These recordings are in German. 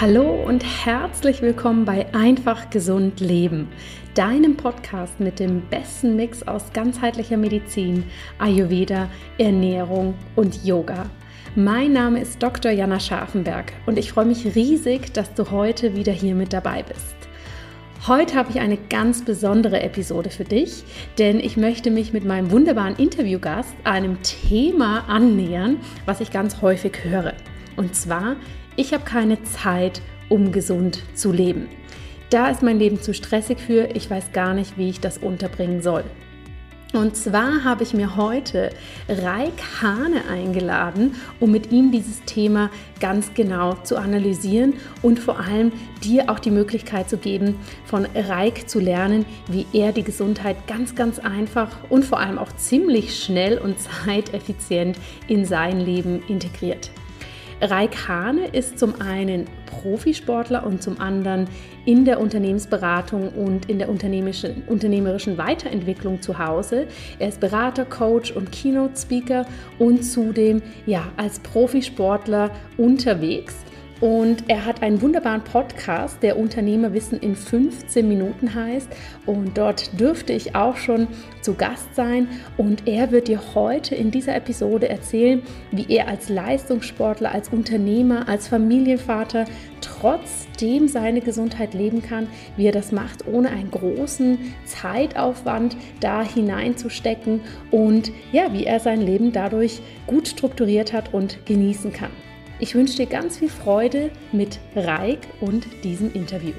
Hallo und herzlich willkommen bei Einfach Gesund Leben, deinem Podcast mit dem besten Mix aus ganzheitlicher Medizin, Ayurveda, Ernährung und Yoga. Mein Name ist Dr. Jana Scharfenberg und ich freue mich riesig, dass du heute wieder hier mit dabei bist. Heute habe ich eine ganz besondere Episode für dich, denn ich möchte mich mit meinem wunderbaren Interviewgast einem Thema annähern, was ich ganz häufig höre. Und zwar ich habe keine Zeit, um gesund zu leben. Da ist mein Leben zu stressig für, ich weiß gar nicht, wie ich das unterbringen soll. Und zwar habe ich mir heute Raik Hane eingeladen, um mit ihm dieses Thema ganz genau zu analysieren und vor allem dir auch die Möglichkeit zu geben, von Raik zu lernen, wie er die Gesundheit ganz, ganz einfach und vor allem auch ziemlich schnell und zeiteffizient in sein Leben integriert. Raik Hane ist zum einen Profisportler und zum anderen in der Unternehmensberatung und in der unternehmerischen, Weiterentwicklung zu Hause. Er ist Berater, Coach und Keynote-Speaker und zudem ja, als Profisportler unterwegs. Und er hat einen wunderbaren Podcast, der Unternehmerwissen in 15 Minuten heißt. Und dort dürfte ich auch schon zu Gast sein. Und er wird dir heute in dieser Episode erzählen, wie er als Leistungssportler, als Unternehmer, als Familienvater trotzdem seine Gesundheit leben kann, wie er das macht, ohne einen großen Zeitaufwand da hineinzustecken und ja, wie er sein Leben dadurch gut strukturiert hat und genießen kann. Ich wünsche dir ganz viel Freude mit Reik und diesem Interview.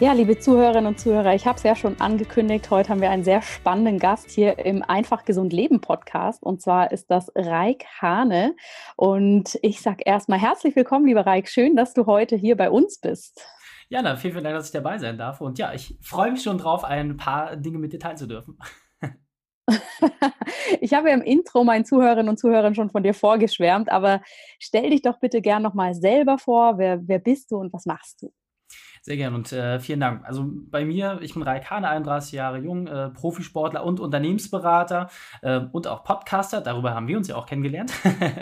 Ja, liebe Zuhörerinnen und Zuhörer, ich habe es ja schon angekündigt. Heute haben wir einen sehr spannenden Gast hier im Einfach Gesund Leben Podcast. Und zwar ist das Reik Hane. Und ich sage erstmal herzlich willkommen, lieber Reik. Schön, dass du heute hier bei uns bist. Ja, vielen, vielen Dank, dass ich dabei sein darf. Und ja, ich freue mich schon drauf, ein paar Dinge mit dir teilen zu dürfen. ich habe ja im Intro meinen Zuhörerinnen und Zuhörern schon von dir vorgeschwärmt, aber stell dich doch bitte gern nochmal selber vor. Wer, wer bist du und was machst du? Sehr gerne und äh, vielen Dank. Also bei mir, ich bin Raik Hane, 31 Jahre jung, äh, Profisportler und Unternehmensberater äh, und auch Podcaster. Darüber haben wir uns ja auch kennengelernt.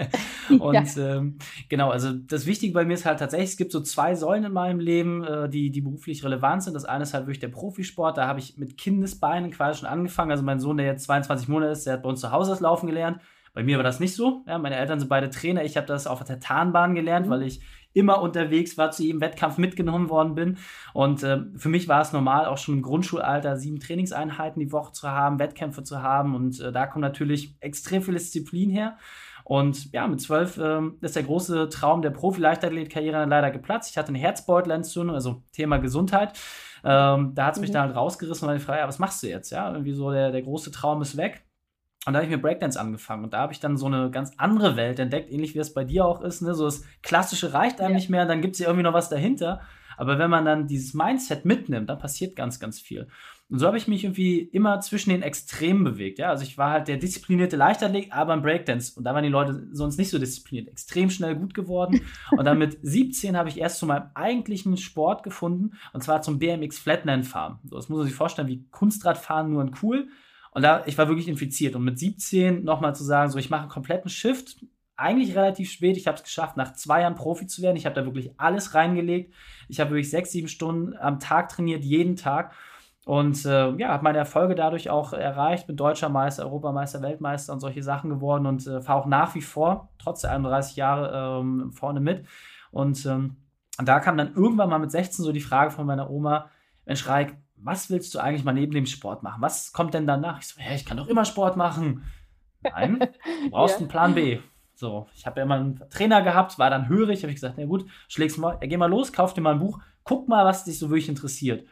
und ja. ähm, genau, also das Wichtige bei mir ist halt tatsächlich, es gibt so zwei Säulen in meinem Leben, äh, die, die beruflich relevant sind. Das eine ist halt wirklich der Profisport. Da habe ich mit Kindesbeinen quasi schon angefangen. Also mein Sohn, der jetzt 22 Monate ist, der hat bei uns zu Hause das Laufen gelernt. Bei mir war das nicht so. Ja, meine Eltern sind beide Trainer. Ich habe das auf der Tarnbahn gelernt, mhm. weil ich immer unterwegs war, zu jedem Wettkampf mitgenommen worden bin. Und äh, für mich war es normal, auch schon im Grundschulalter sieben Trainingseinheiten die Woche zu haben, Wettkämpfe zu haben. Und äh, da kommt natürlich extrem viel Disziplin her. Und ja, mit zwölf ähm, ist der große Traum der Profi-Leichtathlet-Karriere leider geplatzt. Ich hatte eine Herzbeutelentzündung, also Thema Gesundheit. Ähm, da hat es mich mhm. dann halt rausgerissen und war die Frage, ja, was machst du jetzt? Ja, irgendwie so der, der große Traum ist weg. Und da habe ich mit Breakdance angefangen und da habe ich dann so eine ganz andere Welt entdeckt, ähnlich wie es bei dir auch ist. Ne? So das Klassische reicht einem ja. nicht mehr, dann gibt es ja irgendwie noch was dahinter. Aber wenn man dann dieses Mindset mitnimmt, dann passiert ganz, ganz viel. Und so habe ich mich irgendwie immer zwischen den Extremen bewegt. Ja? Also ich war halt der disziplinierte Leichtathlet, aber im Breakdance. Und da waren die Leute sonst nicht so diszipliniert, extrem schnell gut geworden. und dann mit 17 habe ich erst zu meinem eigentlichen Sport gefunden, und zwar zum BMX Flatland Farm. So, das muss man sich vorstellen, wie Kunstradfahren nur in cool. Und da, ich war wirklich infiziert. Und mit 17 nochmal zu sagen, so ich mache einen kompletten Shift, eigentlich relativ spät. Ich habe es geschafft, nach zwei Jahren Profi zu werden. Ich habe da wirklich alles reingelegt. Ich habe wirklich sechs, sieben Stunden am Tag trainiert, jeden Tag. Und äh, ja, habe meine Erfolge dadurch auch erreicht. Bin deutscher Meister, Europameister, Weltmeister und solche Sachen geworden und äh, fahre auch nach wie vor, trotz der 31 Jahre, ähm, vorne mit. Und ähm, da kam dann irgendwann mal mit 16 so die Frage von meiner Oma, Mensch, Reik, was willst du eigentlich mal neben dem Sport machen? Was kommt denn danach? Ich so, hä, ich kann doch immer Sport machen. Nein, du brauchst ja. einen Plan B. So, ich habe ja immer einen Trainer gehabt, war dann hörig, habe ich gesagt, na gut, schlägst mal, geh mal los, kauf dir mal ein Buch, guck mal, was dich so wirklich interessiert.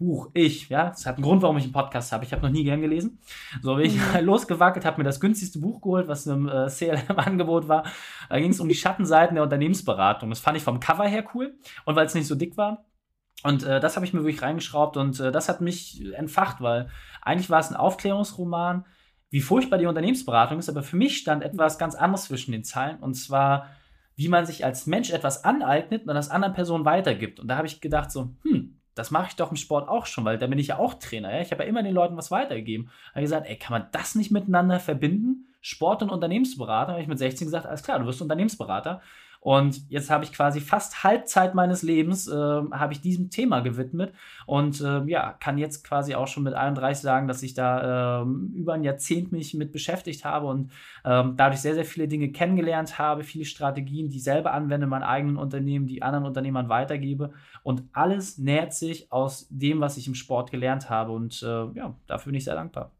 Buch, ich, ja, das hat einen Grund, warum ich einen Podcast habe. Ich habe noch nie gern gelesen. So bin ich mhm. losgewackelt, habe mir das günstigste Buch geholt, was im äh, CLM-Angebot war. Da ging es um die Schattenseiten der Unternehmensberatung. Das fand ich vom Cover her cool und weil es nicht so dick war. Und äh, das habe ich mir wirklich reingeschraubt und äh, das hat mich entfacht, weil eigentlich war es ein Aufklärungsroman, wie furchtbar die Unternehmensberatung ist, aber für mich stand etwas ganz anderes zwischen den Zeilen und zwar, wie man sich als Mensch etwas aneignet und das anderen Personen weitergibt. Und da habe ich gedacht so, hm, das mache ich doch im Sport auch schon, weil da bin ich ja auch Trainer. Ja? Ich habe ja immer den Leuten was weitergegeben. Da habe ich gesagt, ey, kann man das nicht miteinander verbinden? Sport- und Unternehmensberater. habe ich mit 16 gesagt, alles klar, du wirst Unternehmensberater. Und jetzt habe ich quasi fast Halbzeit meines Lebens äh, habe ich diesem Thema gewidmet. Und äh, ja, kann jetzt quasi auch schon mit 31 sagen, dass ich da äh, über ein Jahrzehnt mich mit beschäftigt habe und ähm, dadurch sehr, sehr viele Dinge kennengelernt habe, viele Strategien, die selber anwende in meinen eigenen Unternehmen, die anderen Unternehmern weitergebe. Und alles nährt sich aus dem, was ich im Sport gelernt habe. Und äh, ja, dafür bin ich sehr dankbar.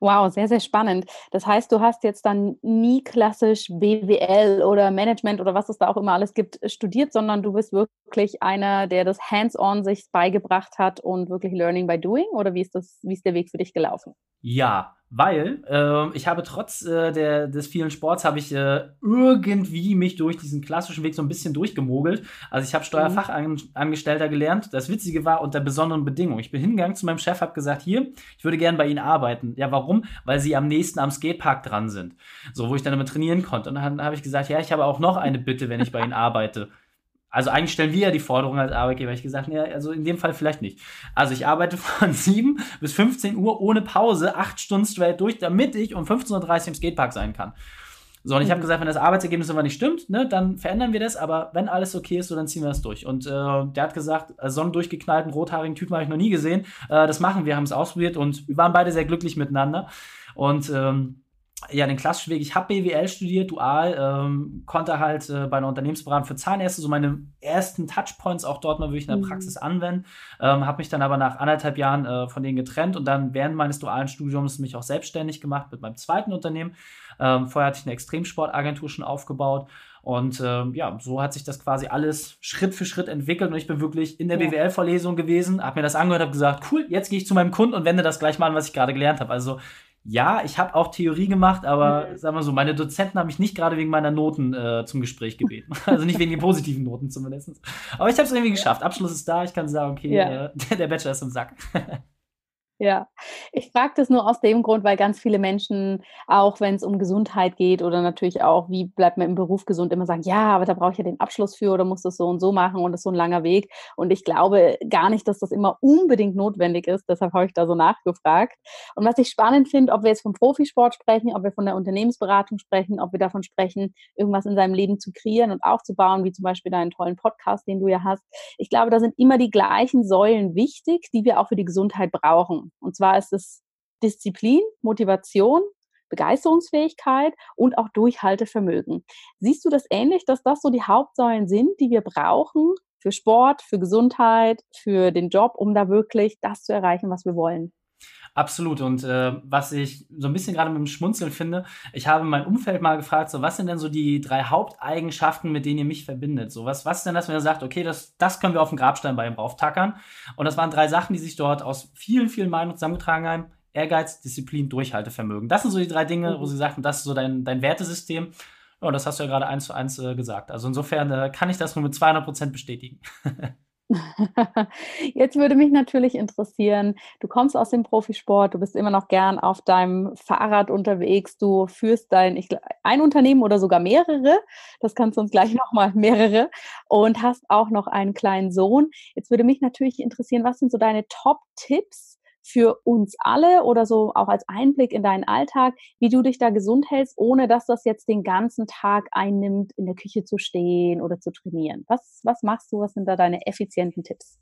Wow, sehr, sehr spannend. Das heißt, du hast jetzt dann nie klassisch BWL oder Management oder was es da auch immer alles gibt, studiert, sondern du bist wirklich einer, der das hands-on sich beigebracht hat und wirklich Learning by Doing? Oder wie ist das, wie ist der Weg für dich gelaufen? Ja, weil äh, ich habe trotz äh, der, des vielen Sports habe ich äh, irgendwie mich durch diesen klassischen Weg so ein bisschen durchgemogelt. Also ich habe Steuerfachangestellter mhm. gelernt. Das Witzige war unter besonderen Bedingungen. Ich bin hingegangen zu meinem Chef, habe gesagt, hier, ich würde gerne bei Ihnen arbeiten. Ja, warum? Weil Sie am nächsten am Skatepark dran sind. So, wo ich dann immer trainieren konnte. Und dann habe ich gesagt, ja, ich habe auch noch eine Bitte, wenn ich bei Ihnen arbeite. Also eigentlich stellen wir ja die Forderung als Arbeitgeber. Ich gesagt, ja, also in dem Fall vielleicht nicht. Also ich arbeite von 7 bis 15 Uhr ohne Pause, acht Stunden straight durch, damit ich um 15.30 Uhr im Skatepark sein kann. So, und ich habe mhm. gesagt, wenn das Arbeitsergebnis immer nicht stimmt, ne, dann verändern wir das, aber wenn alles okay ist, so, dann ziehen wir das durch. Und äh, der hat gesagt, äh, so einen durchgeknallten, rothaarigen Typen habe ich noch nie gesehen. Äh, das machen wir, haben es ausprobiert und wir waren beide sehr glücklich miteinander. Und ähm, ja, den klassischen Weg. Ich habe BWL studiert, dual, ähm, konnte halt äh, bei einer Unternehmensberatung für Zahnärzte so meine ersten Touchpoints auch dort mal wirklich in der mhm. Praxis anwenden. Ähm, habe mich dann aber nach anderthalb Jahren äh, von denen getrennt und dann während meines dualen Studiums mich auch selbstständig gemacht mit meinem zweiten Unternehmen. Ähm, vorher hatte ich eine Extremsportagentur schon aufgebaut und ähm, ja, so hat sich das quasi alles Schritt für Schritt entwickelt und ich bin wirklich in der ja. BWL-Vorlesung gewesen, habe mir das angehört, habe gesagt, cool, jetzt gehe ich zu meinem Kunden und wende das gleich mal an, was ich gerade gelernt habe. Also ja, ich habe auch Theorie gemacht, aber mhm. sagen wir so, meine Dozenten haben mich nicht gerade wegen meiner Noten äh, zum Gespräch gebeten. Also nicht wegen den positiven Noten zumindest. Aber ich habe es irgendwie geschafft. Abschluss ist da. Ich kann sagen, okay, ja. äh, der Bachelor ist im Sack. Ja, ich frage das nur aus dem Grund, weil ganz viele Menschen, auch wenn es um Gesundheit geht oder natürlich auch, wie bleibt man im Beruf gesund, immer sagen, ja, aber da brauche ich ja den Abschluss für oder muss das so und so machen und das ist so ein langer Weg. Und ich glaube gar nicht, dass das immer unbedingt notwendig ist. Deshalb habe ich da so nachgefragt. Und was ich spannend finde, ob wir jetzt vom Profisport sprechen, ob wir von der Unternehmensberatung sprechen, ob wir davon sprechen, irgendwas in seinem Leben zu kreieren und aufzubauen, wie zum Beispiel deinen tollen Podcast, den du ja hast. Ich glaube, da sind immer die gleichen Säulen wichtig, die wir auch für die Gesundheit brauchen. Und zwar ist es Disziplin, Motivation, Begeisterungsfähigkeit und auch Durchhaltevermögen. Siehst du das ähnlich, dass das so die Hauptsäulen sind, die wir brauchen für Sport, für Gesundheit, für den Job, um da wirklich das zu erreichen, was wir wollen? Absolut. Und äh, was ich so ein bisschen gerade mit dem Schmunzeln finde, ich habe mein Umfeld mal gefragt, so was sind denn so die drei Haupteigenschaften, mit denen ihr mich verbindet? So was, was ist denn das, wenn ihr sagt, okay, das, das können wir auf dem Grabstein bei ihm drauftackern? Und das waren drei Sachen, die sich dort aus vielen, vielen Meinungen zusammengetragen haben. Ehrgeiz, Disziplin, Durchhaltevermögen. Das sind so die drei Dinge, mhm. wo sie sagten, das ist so dein, dein Wertesystem. Ja, das hast du ja gerade eins zu eins äh, gesagt. Also insofern äh, kann ich das nur mit 200 Prozent bestätigen. Jetzt würde mich natürlich interessieren, du kommst aus dem Profisport, du bist immer noch gern auf deinem Fahrrad unterwegs, du führst dein ich, ein Unternehmen oder sogar mehrere, das kannst du uns gleich nochmal mehrere und hast auch noch einen kleinen Sohn. Jetzt würde mich natürlich interessieren, was sind so deine Top-Tipps für uns alle oder so auch als Einblick in deinen Alltag, wie du dich da gesund hältst, ohne dass das jetzt den ganzen Tag einnimmt, in der Küche zu stehen oder zu trainieren. Was, was machst du? Was sind da deine effizienten Tipps?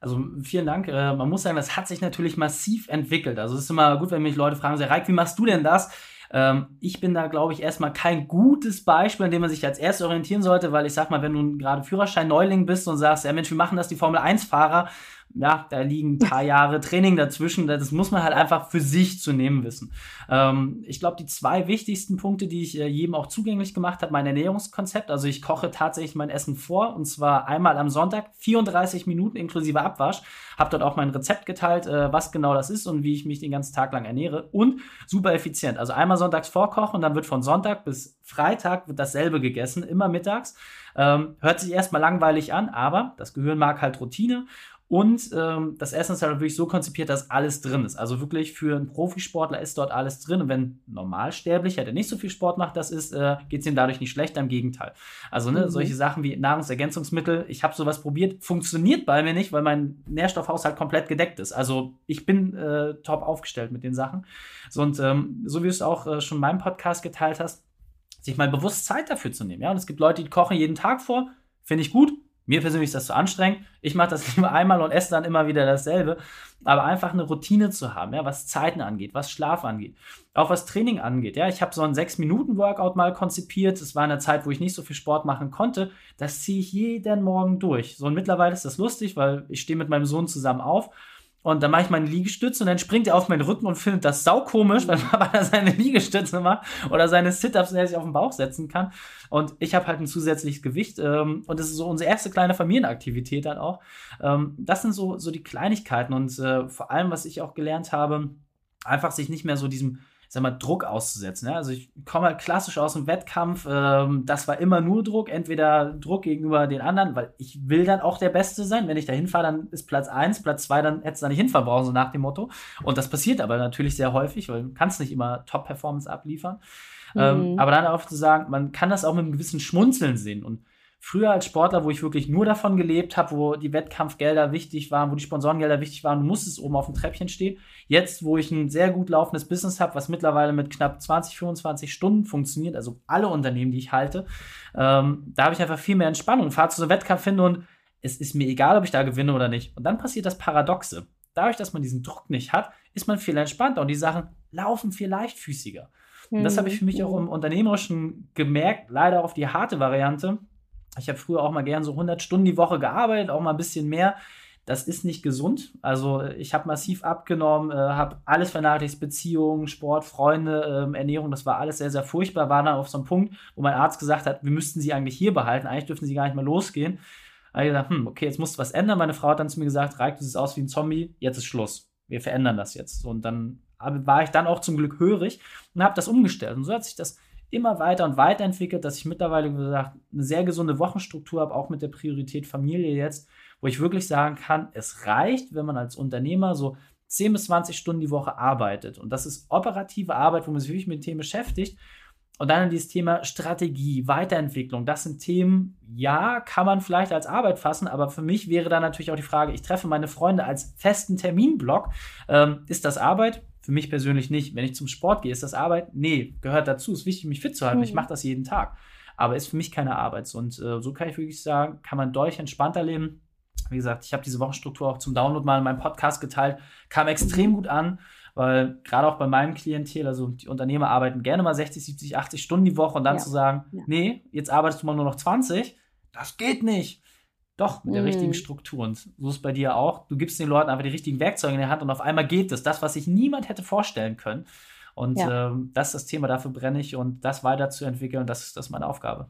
Also vielen Dank. Äh, man muss sagen, das hat sich natürlich massiv entwickelt. Also es ist immer gut, wenn mich Leute fragen, so, Reik, wie machst du denn das? Ähm, ich bin da, glaube ich, erstmal kein gutes Beispiel, an dem man sich als erstes orientieren sollte, weil ich sag mal, wenn du gerade Führerschein-Neuling bist und sagst, ja Mensch, wir machen das die Formel-1-Fahrer, ja, da liegen ein paar Jahre Training dazwischen. Das muss man halt einfach für sich zu nehmen wissen. Ähm, ich glaube, die zwei wichtigsten Punkte, die ich äh, jedem auch zugänglich gemacht habe, mein Ernährungskonzept. Also ich koche tatsächlich mein Essen vor und zwar einmal am Sonntag, 34 Minuten inklusive Abwasch. Habe dort auch mein Rezept geteilt, äh, was genau das ist und wie ich mich den ganzen Tag lang ernähre. Und super effizient. Also einmal sonntags vorkochen und dann wird von Sonntag bis Freitag wird dasselbe gegessen, immer mittags. Ähm, hört sich erstmal langweilig an, aber das Gehirn mag halt Routine Und ähm, das Essen ist halt wirklich so konzipiert, dass alles drin ist. Also wirklich für einen Profisportler ist dort alles drin. Und wenn ein Normalsterblicher, der nicht so viel Sport macht, das ist, äh, geht es ihm dadurch nicht schlecht, im Gegenteil. Also ne, mhm. solche Sachen wie Nahrungsergänzungsmittel, ich habe sowas probiert, funktioniert bei mir nicht, weil mein Nährstoffhaushalt komplett gedeckt ist. Also ich bin äh, top aufgestellt mit den Sachen. So, und ähm, so wie du es auch äh, schon in meinem Podcast geteilt hast, sich mal bewusst Zeit dafür zu nehmen. Ja, und es gibt Leute, die kochen jeden Tag vor, finde ich gut, mir persönlich ist das zu anstrengend. Ich mache das lieber einmal und esse dann immer wieder dasselbe. Aber einfach eine Routine zu haben, ja, was Zeiten angeht, was Schlaf angeht, auch was Training angeht. Ja, ich habe so einen 6-Minuten-Workout mal konzipiert. Das war eine Zeit, wo ich nicht so viel Sport machen konnte. Das ziehe ich jeden Morgen durch. So und mittlerweile ist das lustig, weil ich stehe mit meinem Sohn zusammen auf und dann mache ich meine Liegestütze und dann springt er auf meinen Rücken und findet das saukomisch, weil Papa da seine Liegestütze macht oder seine Sit-Ups, der sich auf den Bauch setzen kann. Und ich habe halt ein zusätzliches Gewicht. Ähm, und das ist so unsere erste kleine Familienaktivität dann auch. Ähm, das sind so, so die Kleinigkeiten. Und äh, vor allem, was ich auch gelernt habe, einfach sich nicht mehr so diesem sag mal, Druck auszusetzen. Ja? Also ich komme halt klassisch aus dem Wettkampf. Ähm, das war immer nur Druck, entweder Druck gegenüber den anderen, weil ich will dann auch der Beste sein. Wenn ich da hinfahre, dann ist Platz 1, Platz 2, dann hättest du da nicht hinfahren brauchen, so nach dem Motto. Und das passiert aber natürlich sehr häufig, weil du kannst nicht immer Top-Performance abliefern. Ähm, mhm. Ähm, aber dann auch zu sagen, man kann das auch mit einem gewissen Schmunzeln sehen. Und früher als Sportler, wo ich wirklich nur davon gelebt habe, wo die Wettkampfgelder wichtig waren, wo die Sponsorengelder wichtig waren, du musstest oben auf dem Treppchen stehen. Jetzt, wo ich ein sehr gut laufendes Business habe, was mittlerweile mit knapp 20, 25 Stunden funktioniert, also alle Unternehmen, die ich halte, ähm, da habe ich einfach viel mehr Entspannung, fahre zu so einem Wettkampf hin und es ist mir egal, ob ich da gewinne oder nicht. Und dann passiert das Paradoxe. Dadurch, dass man diesen Druck nicht hat, ist man viel entspannter und die Sachen laufen viel leichtfüßiger. Und das habe ich für mich auch im Unternehmerischen gemerkt, leider auf die harte Variante ich habe früher auch mal gern so 100 Stunden die Woche gearbeitet, auch mal ein bisschen mehr. Das ist nicht gesund. Also ich habe massiv abgenommen, äh, habe alles vernachlässigt, Beziehungen, Sport, Freunde, ähm, Ernährung, das war alles sehr, sehr furchtbar. War dann auf so einem Punkt, wo mein Arzt gesagt hat, wir müssten sie eigentlich hier behalten, eigentlich dürften sie gar nicht mehr losgehen. Da habe ich gesagt, hm, okay, jetzt musst du was ändern. Meine Frau hat dann zu mir gesagt, Reik, du siehst aus wie ein Zombie, jetzt ist Schluss. Wir verändern das jetzt. Und dann war ich dann auch zum Glück hörig und habe das umgestellt. Und so hat sich das immer weiter und weiter entwickelt, dass ich mittlerweile gesagt eine sehr gesunde Wochenstruktur habe, auch mit der Priorität Familie jetzt, wo ich wirklich sagen kann, es reicht, wenn man als Unternehmer so 10 bis 20 Stunden die Woche arbeitet. Und das ist operative Arbeit, wo man sich wirklich mit Themen beschäftigt. Und dann dieses Thema Strategie, Weiterentwicklung. Das sind Themen, ja, kann man vielleicht als Arbeit fassen, aber für mich wäre dann natürlich auch die Frage, ich treffe meine Freunde als festen Terminblock. Ähm, ist das Arbeit? Für mich persönlich nicht. Wenn ich zum Sport gehe, ist das Arbeit? Nee, gehört dazu. Ist wichtig, mich fit zu halten. Mhm. Ich mache das jeden Tag. Aber ist für mich keine Arbeit. Und äh, so kann ich wirklich sagen, kann man deutlich entspannter leben. Wie gesagt, ich habe diese Wochenstruktur auch zum Download mal in meinem Podcast geteilt. Kam extrem gut an, weil gerade auch bei meinem Klientel, also die Unternehmer arbeiten gerne mal 60, 70, 80 Stunden die Woche und dann ja. zu sagen, ja. nee, jetzt arbeitest du mal nur noch 20, das geht nicht. Doch, mit der richtigen mhm. Struktur. Und so ist es bei dir auch. Du gibst den Leuten einfach die richtigen Werkzeuge in die Hand und auf einmal geht es. Das, was sich niemand hätte vorstellen können. Und ja. ähm, das ist das Thema, dafür brenne ich und das weiterzuentwickeln, das, das ist meine Aufgabe.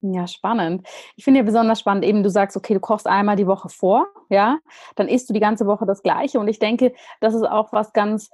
Ja, spannend. Ich finde ja besonders spannend, eben du sagst, okay, du kochst einmal die Woche vor, ja, dann isst du die ganze Woche das Gleiche. Und ich denke, das ist auch was ganz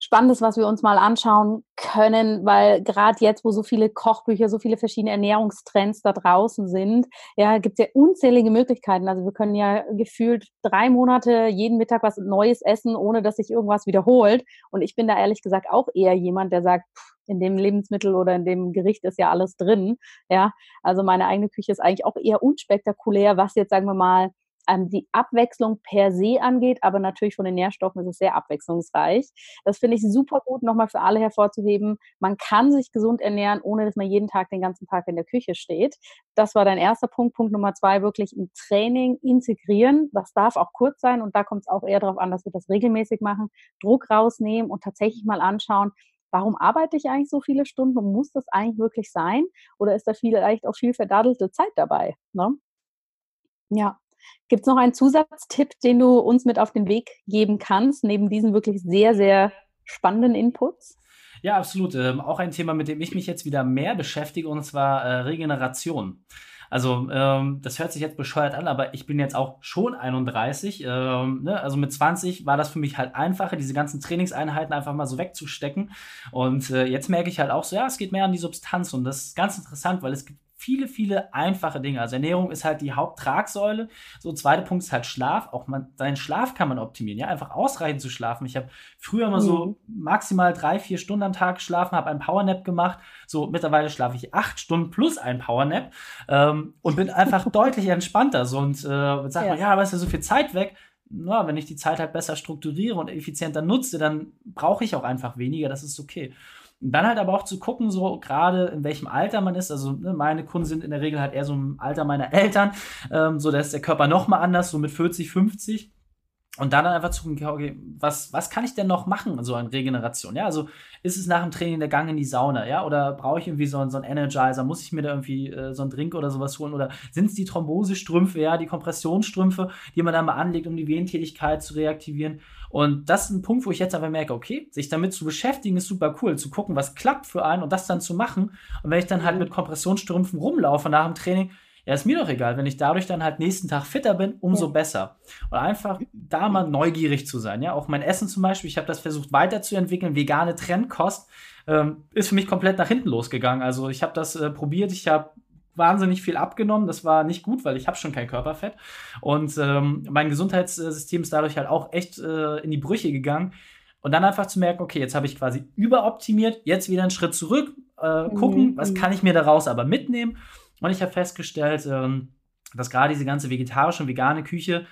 Spannendes, was wir uns mal anschauen können, weil gerade jetzt, wo so viele Kochbücher, so viele verschiedene Ernährungstrends da draußen sind, ja, gibt es ja unzählige Möglichkeiten. Also wir können ja gefühlt drei Monate jeden Mittag was Neues essen, ohne dass sich irgendwas wiederholt. Und ich bin da ehrlich gesagt auch eher jemand, der sagt, in dem Lebensmittel oder in dem Gericht ist ja alles drin. Ja, also meine eigene Küche ist eigentlich auch eher unspektakulär, was jetzt sagen wir mal ähm, die Abwechslung per se angeht, aber natürlich von den Nährstoffen ist es sehr abwechslungsreich. Das finde ich super gut, nochmal für alle hervorzuheben. Man kann sich gesund ernähren, ohne dass man jeden Tag den ganzen Tag in der Küche steht. Das war dein erster Punkt. Punkt Nummer zwei, wirklich im Training integrieren. Das darf auch kurz sein und da kommt es auch eher darauf an, dass wir das regelmäßig machen. Druck rausnehmen und tatsächlich mal anschauen, warum arbeite ich eigentlich so viele Stunden und muss das eigentlich wirklich sein? Oder ist da vielleicht auch viel verdaddelte Zeit dabei? Ne? Ja. Gibt es noch einen Zusatztipp, den du uns mit auf den Weg geben kannst, neben diesen wirklich sehr, sehr spannenden Inputs? Ja, absolut. Ähm, auch ein Thema, mit dem ich mich jetzt wieder mehr beschäftige, und zwar äh, Regeneration. Also, ähm, das hört sich jetzt bescheuert an, aber ich bin jetzt auch schon 31. Ähm, ne? Also mit 20 war das für mich halt einfacher, diese ganzen Trainingseinheiten einfach mal so wegzustecken. Und äh, jetzt merke ich halt auch so, ja, es geht mehr an die Substanz. Und das ist ganz interessant, weil es gibt viele, viele einfache Dinge. Also Ernährung ist halt die Haupttragsäule. So, zweiter Punkt ist halt Schlaf. Auch man, seinen Schlaf kann man optimieren, ja, einfach ausreichend zu schlafen. Ich habe früher immer mhm. so maximal drei, vier Stunden am Tag geschlafen, habe einen Powernap gemacht. So, mittlerweile schlafe ich acht Stunden plus einen Powernap ähm, und bin einfach deutlich entspannter. So, und äh, sag ja. man, ja, aber ist ja so viel Zeit weg na, wenn ich die Zeit halt besser strukturiere und effizienter nutze, dann brauche ich auch einfach weniger, das ist okay. Dann halt aber auch zu gucken, so gerade in welchem Alter man ist. Also ne, meine Kunden sind in der Regel halt eher so im Alter meiner Eltern. Ähm, so da ist der Körper noch mal anders, so mit 40, 50. Und dann einfach zu gucken, okay, was, was kann ich denn noch machen, so an Regeneration? Ja, also ist es nach dem Training der Gang in die Sauna, ja? Oder brauche ich irgendwie so, so einen Energizer? Muss ich mir da irgendwie äh, so einen Drink oder sowas holen? Oder sind es die Thrombosestrümpfe, ja, die Kompressionsstrümpfe, die man dann mal anlegt, um die Venentätigkeit zu reaktivieren? Und das ist ein Punkt, wo ich jetzt aber merke, okay, sich damit zu beschäftigen, ist super cool, zu gucken, was klappt für einen und das dann zu machen. Und wenn ich dann halt mhm. mit Kompressionsstrümpfen rumlaufe nach dem Training, ja, ist mir doch egal. Wenn ich dadurch dann halt nächsten Tag fitter bin, umso ja. besser. Und einfach da mal neugierig zu sein. Ja, auch mein Essen zum Beispiel, ich habe das versucht weiterzuentwickeln. Vegane Trendkost ähm, ist für mich komplett nach hinten losgegangen. Also ich habe das äh, probiert, ich habe wahnsinnig viel abgenommen. Das war nicht gut, weil ich habe schon kein Körperfett. Und ähm, mein Gesundheitssystem ist dadurch halt auch echt äh, in die Brüche gegangen. Und dann einfach zu merken, okay, jetzt habe ich quasi überoptimiert, jetzt wieder einen Schritt zurück, äh, gucken, mhm. was kann ich mir daraus aber mitnehmen und ich habe festgestellt, ähm, dass gerade diese ganze vegetarische und vegane Küche,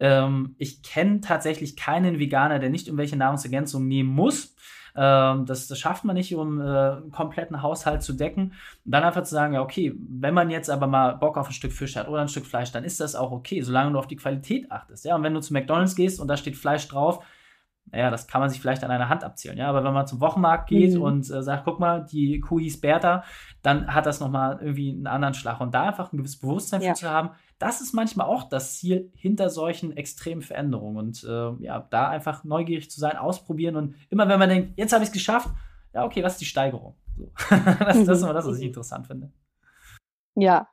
ähm, ich kenne tatsächlich keinen Veganer, der nicht irgendwelche Nahrungsergänzungen nehmen muss. Ähm, das, das, schafft man nicht, um äh, einen kompletten Haushalt zu decken. Und dann einfach zu sagen, ja, okay, wenn man jetzt aber mal Bock auf ein Stück Fisch hat oder ein Stück Fleisch, dann ist das auch okay, solange du auf die Qualität achtest. Ja? Und wenn du zu McDonalds gehst und da steht Fleisch drauf, naja, das kann man sich vielleicht an einer Hand abzählen, ja, aber wenn man zum Wochenmarkt geht mhm. und äh, sagt, guck mal, die Kuh hieß Bertha, dann hat das nochmal irgendwie einen anderen Schlag. Und da einfach ein gewisses Bewusstsein ja. für zu haben, das ist manchmal auch das Ziel hinter solchen extremen Veränderungen. Und äh, ja, da einfach neugierig zu sein, ausprobieren und immer wenn man denkt, jetzt habe ich es geschafft, ja, okay, was ist die Steigerung? So. das, das ist immer das, was ich interessant finde. Ja,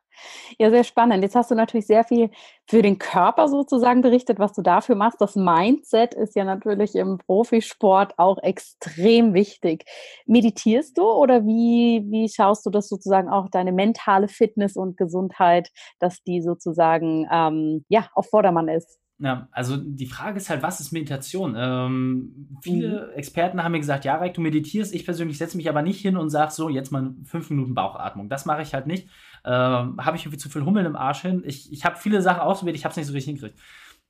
ja, sehr spannend. Jetzt hast du natürlich sehr viel für den Körper sozusagen berichtet, was du dafür machst. Das Mindset ist ja natürlich im Profisport auch extrem wichtig. Meditierst du oder wie, wie schaust du das sozusagen auch deine mentale Fitness und Gesundheit, dass die sozusagen ähm, ja auf Vordermann ist? Ja, also die Frage ist halt, was ist Meditation? Ähm, viele mhm. Experten haben mir gesagt, ja, Reik, du meditierst. Ich persönlich setze mich aber nicht hin und sage so, jetzt mal fünf Minuten Bauchatmung. Das mache ich halt nicht. Ähm, habe ich irgendwie zu viel Hummeln im Arsch hin. Ich, ich habe viele Sachen ausprobiert, ich habe es nicht so richtig hingekriegt.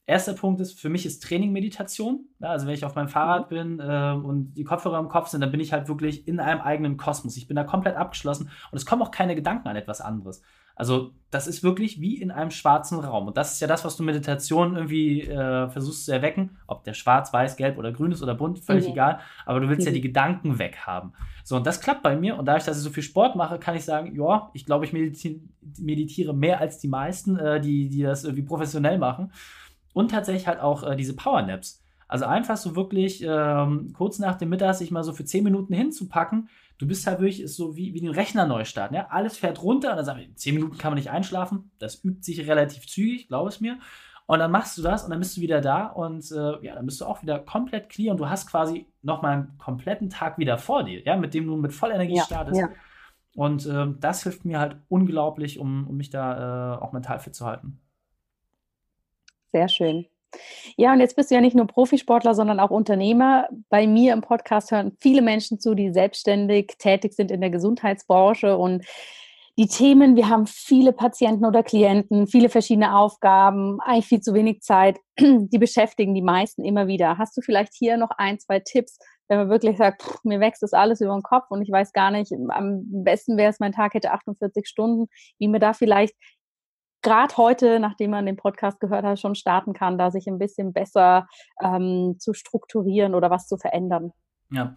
Erster Punkt ist, für mich ist Training Meditation. Ja, also wenn ich auf meinem Fahrrad mhm. bin äh, und die Kopfhörer im Kopf sind, dann bin ich halt wirklich in einem eigenen Kosmos. Ich bin da komplett abgeschlossen und es kommen auch keine Gedanken an etwas anderes. Also das ist wirklich wie in einem schwarzen Raum. Und das ist ja das, was du Meditation irgendwie äh, versuchst zu erwecken. Ob der schwarz, weiß, gelb oder grün ist oder bunt, völlig mhm. egal. Aber du willst mhm. ja die Gedanken weghaben. So, und das klappt bei mir. Und dadurch, dass ich so viel Sport mache, kann ich sagen, ja, ich glaube, ich mediti meditiere mehr als die meisten, äh, die, die das irgendwie professionell machen. Und tatsächlich halt auch äh, diese Powernaps. Also einfach so wirklich ähm, kurz nach dem Mittag sich mal so für 10 Minuten hinzupacken du bist halt wirklich so wie, wie den Rechner neu starten. Ja? Alles fährt runter und dann sagen wir, zehn Minuten kann man nicht einschlafen. Das übt sich relativ zügig, glaube es mir. Und dann machst du das und dann bist du wieder da und äh, ja, dann bist du auch wieder komplett clear und du hast quasi nochmal einen kompletten Tag wieder vor dir, ja, mit dem du mit Vollenergie ja, startest. Ja. Und äh, das hilft mir halt unglaublich, um, um mich da äh, auch mental fit zu halten. Sehr schön. Ja, und jetzt bist du ja nicht nur Profisportler, sondern auch Unternehmer. Bei mir im Podcast hören viele Menschen zu, die selbstständig tätig sind in der Gesundheitsbranche und die Themen, wir haben viele Patienten oder Klienten, viele verschiedene Aufgaben, eigentlich viel zu wenig Zeit, die beschäftigen die meisten immer wieder. Hast du vielleicht hier noch ein, zwei Tipps, wenn man wirklich sagt, pff, mir wächst das alles über den Kopf und ich weiß gar nicht, am besten wäre es, mein Tag hätte 48 Stunden, wie mir da vielleicht gerade heute, nachdem man den Podcast gehört hat, schon starten kann, da sich ein bisschen besser ähm, zu strukturieren oder was zu verändern. Ja,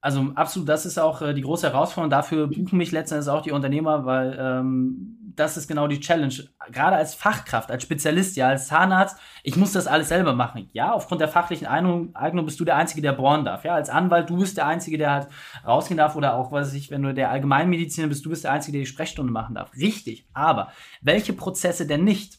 also absolut, das ist auch äh, die große Herausforderung. Dafür buchen mich letztendlich auch die Unternehmer, weil ähm, das ist genau die Challenge. Gerade als Fachkraft, als Spezialist, ja, als Zahnarzt, ich muss das alles selber machen. Ja, aufgrund der fachlichen Eignung, Eignung bist du der Einzige, der bohren darf. Ja, als Anwalt, du bist der Einzige, der halt rausgehen darf oder auch, was ich, wenn du der Allgemeinmediziner bist, du bist der Einzige, der die Sprechstunde machen darf. Richtig. Aber welche Prozesse denn nicht?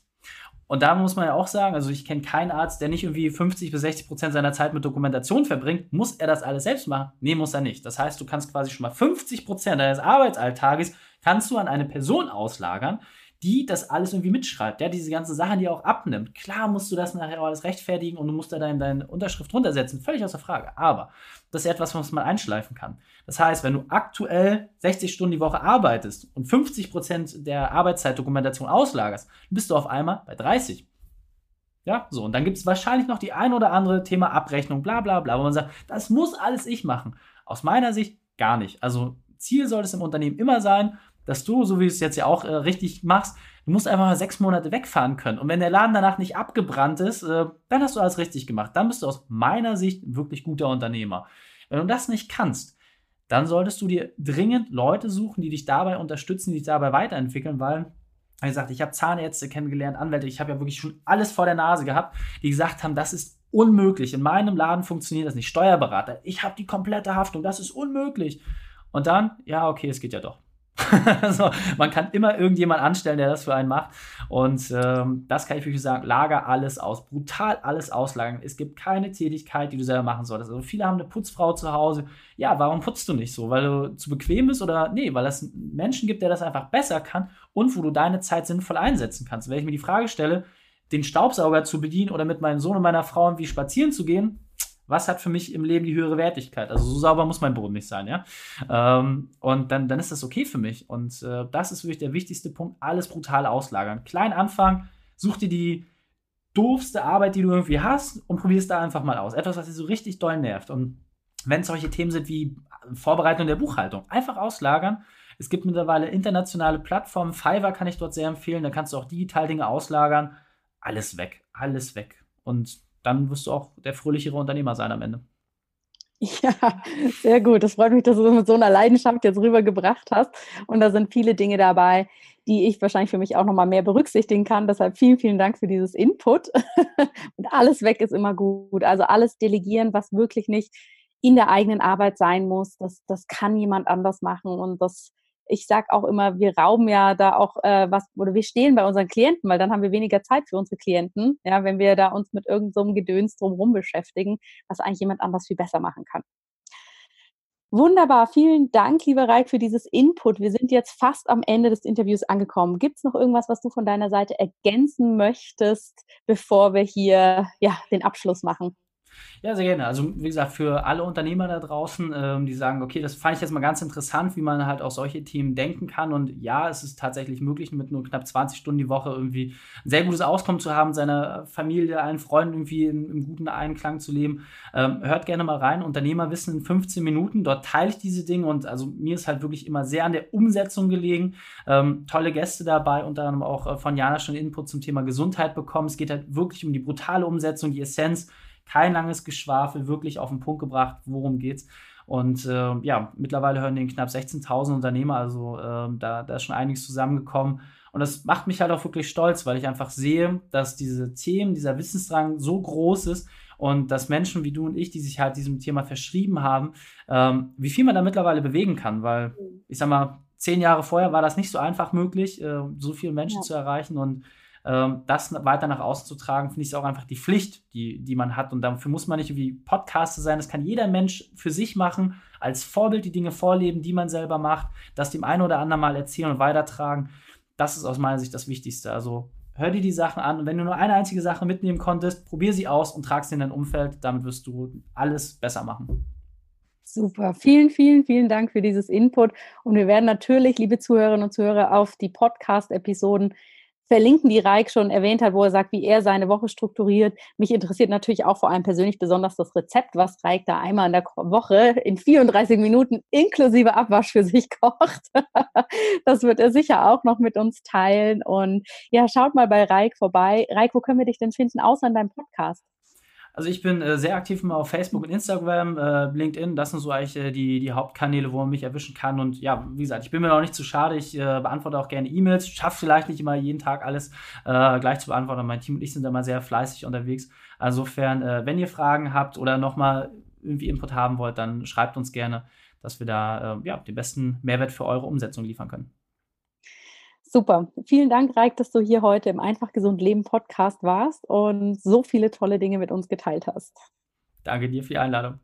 Und da muss man ja auch sagen, also ich kenne keinen Arzt, der nicht irgendwie 50 bis 60 Prozent seiner Zeit mit Dokumentation verbringt. Muss er das alles selbst machen? Nee, muss er nicht. Das heißt, du kannst quasi schon mal 50 Prozent deines Arbeitsalltages kannst du an eine Person auslagern, die das alles irgendwie mitschreibt, ja, diese ganzen Sachen, die auch abnimmt. Klar musst du das nachher alles rechtfertigen und du musst da deine, deine Unterschrift runtersetzen, völlig außer Frage. Aber das ist etwas, was man einschleifen kann. Das heißt, wenn du aktuell 60 Stunden die Woche arbeitest und 50 Prozent der Arbeitszeitdokumentation auslagerst, bist du auf einmal bei 30. Ja, so. Und dann gibt es wahrscheinlich noch die ein oder andere Thema Abrechnung, bla, bla, bla, wo man sagt, das muss alles ich machen. Aus meiner Sicht gar nicht. Also Ziel soll es im Unternehmen immer sein, dass du, so wie du es jetzt ja auch äh, richtig machst, du musst einfach mal sechs Monate wegfahren können. Und wenn der Laden danach nicht abgebrannt ist, äh, dann hast du alles richtig gemacht. Dann bist du aus meiner Sicht ein wirklich guter Unternehmer. Wenn du das nicht kannst, dann solltest du dir dringend Leute suchen, die dich dabei unterstützen, die dich dabei weiterentwickeln, weil wie gesagt, ich habe Zahnärzte kennengelernt, Anwälte, ich habe ja wirklich schon alles vor der Nase gehabt, die gesagt haben, das ist unmöglich. In meinem Laden funktioniert das nicht. Steuerberater, ich habe die komplette Haftung, das ist unmöglich. Und dann, ja, okay, es geht ja doch. also, man kann immer irgendjemand anstellen, der das für einen macht. Und ähm, das kann ich wirklich sagen, lager alles aus. Brutal alles auslagern. Es gibt keine Tätigkeit, die du selber machen solltest. Also viele haben eine Putzfrau zu Hause. Ja, warum putzt du nicht so? Weil du zu bequem bist oder nee, weil es Menschen gibt, der das einfach besser kann und wo du deine Zeit sinnvoll einsetzen kannst. Wenn ich mir die Frage stelle, den Staubsauger zu bedienen oder mit meinem Sohn und meiner Frau irgendwie spazieren zu gehen, was hat für mich im Leben die höhere Wertigkeit? Also so sauber muss mein Boden nicht sein, ja. Ähm, und dann, dann ist das okay für mich. Und äh, das ist wirklich der wichtigste Punkt, alles brutal auslagern. Klein anfangen, such dir die doofste Arbeit, die du irgendwie hast und probier es da einfach mal aus. Etwas, was dir so richtig doll nervt. Und wenn es solche Themen sind wie Vorbereitung der Buchhaltung, einfach auslagern. Es gibt mittlerweile internationale Plattformen. Fiverr kann ich dort sehr empfehlen. Da kannst du auch digital Dinge auslagern. Alles weg, alles weg. Und dann wirst du auch der fröhlichere Unternehmer sein am Ende. Ja, sehr gut. Das freut mich, dass du es mit so einer Leidenschaft jetzt rübergebracht hast. Und da sind viele Dinge dabei, die ich wahrscheinlich für mich auch nochmal mehr berücksichtigen kann. Deshalb vielen, vielen Dank für dieses Input. Und alles weg ist immer gut. Also alles delegieren, was wirklich nicht in der eigenen Arbeit sein muss, das, das kann jemand anders machen. Und das ich sage auch immer, wir rauben ja da auch äh, was, oder wir stehen bei unseren Klienten, weil dann haben wir weniger Zeit für unsere Klienten, ja, wenn wir da uns mit irgendeinem so Gedöns drumherum beschäftigen, was eigentlich jemand anders viel besser machen kann. Wunderbar, vielen Dank, lieber Reik, für dieses Input. Wir sind jetzt fast am Ende des Interviews angekommen. Gibt es noch irgendwas, was du von deiner Seite ergänzen möchtest, bevor wir hier ja, den Abschluss machen? Ja, sehr gerne. Also, wie gesagt, für alle Unternehmer da draußen, ähm, die sagen, okay, das fand ich jetzt mal ganz interessant, wie man halt auch solche Themen denken kann. Und ja, es ist tatsächlich möglich, mit nur knapp 20 Stunden die Woche irgendwie ein sehr gutes Auskommen zu haben, seiner Familie, allen Freunden irgendwie in, im guten Einklang zu leben. Ähm, hört gerne mal rein. Unternehmerwissen in 15 Minuten. Dort teile ich diese Dinge und also mir ist halt wirklich immer sehr an der Umsetzung gelegen. Ähm, tolle Gäste dabei, unter anderem auch äh, von Jana schon Input zum Thema Gesundheit bekommen. Es geht halt wirklich um die brutale Umsetzung, die Essenz kein langes Geschwafel, wirklich auf den Punkt gebracht, worum geht's. Und äh, ja, mittlerweile hören den knapp 16.000 Unternehmer, also äh, da, da ist schon einiges zusammengekommen. Und das macht mich halt auch wirklich stolz, weil ich einfach sehe, dass diese Themen, dieser Wissensdrang so groß ist und dass Menschen wie du und ich, die sich halt diesem Thema verschrieben haben, ähm, wie viel man da mittlerweile bewegen kann. Weil ich sag mal, zehn Jahre vorher war das nicht so einfach möglich, äh, so viele Menschen ja. zu erreichen. Und das weiter nach außen zu tragen, finde ich auch einfach die Pflicht, die, die man hat. Und dafür muss man nicht wie Podcaster sein. Das kann jeder Mensch für sich machen, als Vorbild die Dinge vorleben, die man selber macht, das dem einen oder anderen mal erzählen und weitertragen. Das ist aus meiner Sicht das Wichtigste. Also hör dir die Sachen an und wenn du nur eine einzige Sache mitnehmen konntest, probier sie aus und trag sie in dein Umfeld. Damit wirst du alles besser machen. Super. Vielen, vielen, vielen Dank für dieses Input. Und wir werden natürlich, liebe Zuhörerinnen und Zuhörer, auf die Podcast-Episoden verlinken, die Reik schon erwähnt hat, wo er sagt, wie er seine Woche strukturiert. Mich interessiert natürlich auch vor allem persönlich besonders das Rezept, was Reik da einmal in der Woche in 34 Minuten inklusive Abwasch für sich kocht. das wird er sicher auch noch mit uns teilen. Und ja, schaut mal bei Reik vorbei. Reik, wo können wir dich denn finden, außer in deinem Podcast? Also ich bin äh, sehr aktiv immer auf Facebook und Instagram, äh, LinkedIn, das sind so eigentlich äh, die, die Hauptkanäle, wo man mich erwischen kann. Und ja, wie gesagt, ich bin mir noch nicht zu schade, ich äh, beantworte auch gerne E-Mails, schaffe vielleicht nicht immer jeden Tag alles äh, gleich zu beantworten. Mein Team und ich sind immer sehr fleißig unterwegs. Insofern, äh, wenn ihr Fragen habt oder nochmal irgendwie Input haben wollt, dann schreibt uns gerne, dass wir da ja, den besten Mehrwert für eure Umsetzung liefern können. Super. Vielen Dank, Reik, dass du hier heute im Einfach Gesund Leben Podcast warst und so viele tolle Dinge mit uns geteilt hast. Danke dir für die Einladung.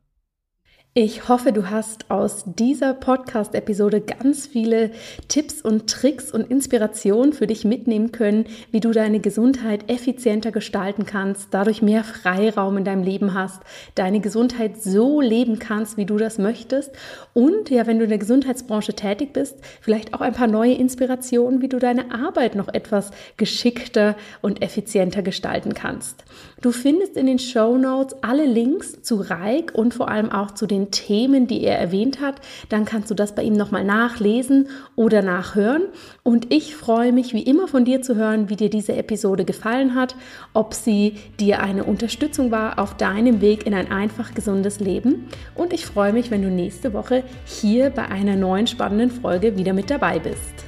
Ich hoffe, du hast aus dieser Podcast-Episode ganz viele Tipps und Tricks und Inspirationen für dich mitnehmen können, wie du deine Gesundheit effizienter gestalten kannst, dadurch mehr Freiraum in deinem Leben hast, deine Gesundheit so leben kannst, wie du das möchtest und ja, wenn du in der Gesundheitsbranche tätig bist, vielleicht auch ein paar neue Inspirationen, wie du deine Arbeit noch etwas geschickter und effizienter gestalten kannst. Du findest in den Show Notes alle Links zu Reik und vor allem auch zu Themen, die er erwähnt hat. Dann kannst du das bei ihm nochmal nachlesen oder nachhören. Und ich freue mich wie immer von dir zu hören, wie dir diese Episode gefallen hat, ob sie dir eine Unterstützung war auf deinem Weg in ein einfach gesundes Leben. Und ich freue mich, wenn du nächste Woche hier bei einer neuen spannenden Folge wieder mit dabei bist.